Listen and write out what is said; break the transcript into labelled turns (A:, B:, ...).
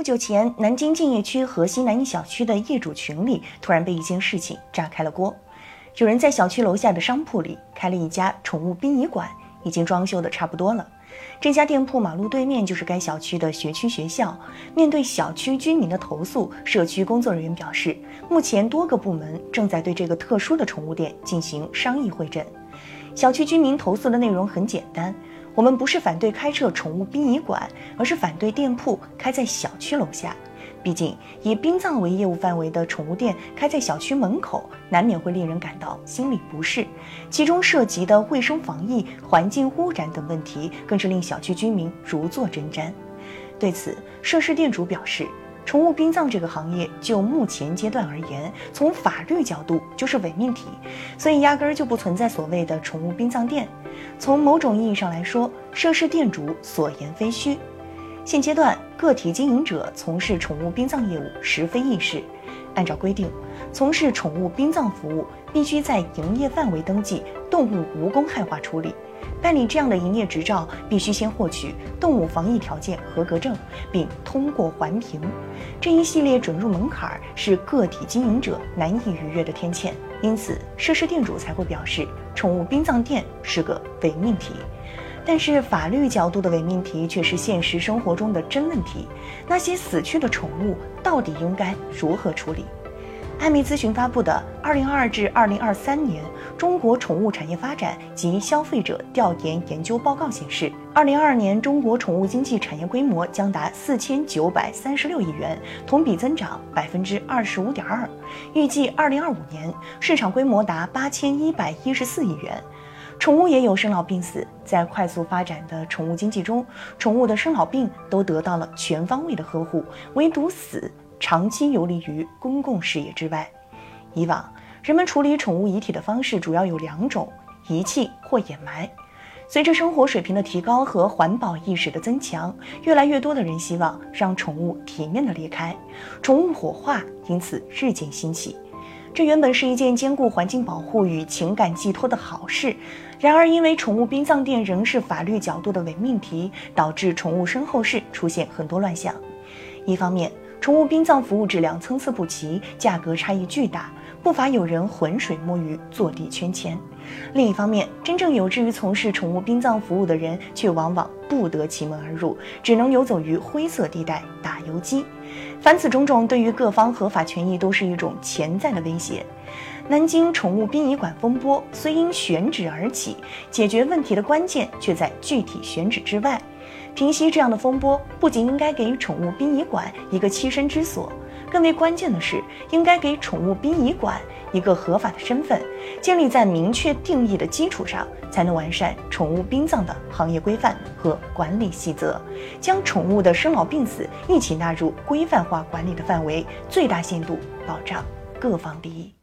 A: 不久前，南京建邺区河西南一小区的业主群里突然被一件事情炸开了锅。有人在小区楼下的商铺里开了一家宠物殡仪馆，已经装修的差不多了。这家店铺马路对面就是该小区的学区学校。面对小区居民的投诉，社区工作人员表示，目前多个部门正在对这个特殊的宠物店进行商议会诊。小区居民投诉的内容很简单。我们不是反对开设宠物殡仪馆，而是反对店铺开在小区楼下。毕竟，以殡葬为业务范围的宠物店开在小区门口，难免会令人感到心里不适。其中涉及的卫生防疫、环境污染等问题，更是令小区居民如坐针毡。对此，涉事店主表示。宠物殡葬这个行业，就目前阶段而言，从法律角度就是伪命题，所以压根儿就不存在所谓的宠物殡葬店。从某种意义上来说，涉事店主所言非虚。现阶段，个体经营者从事宠物殡葬业务十分易事。按照规定，从事宠物殡葬服务必须在营业范围登记动物无公害化处理。办理这样的营业执照，必须先获取动物防疫条件合格证，并通过环评。这一系列准入门槛是个体经营者难以逾越的天堑，因此涉事店主才会表示，宠物殡葬店是个伪命题。但是法律角度的伪命题却是现实生活中的真问题：那些死去的宠物到底应该如何处理？艾米咨询发布的《二零二二至二零二三年中国宠物产业发展及消费者调研研究报告》显示，二零二二年中国宠物经济产业规模将达四千九百三十六亿元，同比增长百分之二十五点二。预计二零二五年市场规模达八千一百一十四亿元。宠物也有生老病死，在快速发展的宠物经济中，宠物的生老病都得到了全方位的呵护，唯独死。长期游离于公共视野之外。以往人们处理宠物遗体的方式主要有两种：遗弃或掩埋。随着生活水平的提高和环保意识的增强，越来越多的人希望让宠物体面的离开，宠物火化因此日渐兴起。这原本是一件兼顾环境保护与情感寄托的好事，然而因为宠物殡葬店仍是法律角度的伪命题，导致宠物身后事出现很多乱象。一方面，宠物殡葬服务质量参差不齐，价格差异巨大，不乏有人浑水摸鱼、坐地圈钱。另一方面，真正有志于从事宠物殡葬服务的人，却往往不得其门而入，只能游走于灰色地带打游击。凡此种种，对于各方合法权益都是一种潜在的威胁。南京宠物殡仪馆风波虽因选址而起，解决问题的关键却在具体选址之外。平息这样的风波，不仅应该给宠物殡仪馆一个栖身之所，更为关键的是，应该给宠物殡仪馆一个合法的身份。建立在明确定义的基础上，才能完善宠物殡葬的行业规范和管理细则，将宠物的生老病死一起纳入规范化管理的范围，最大限度保障各方利益。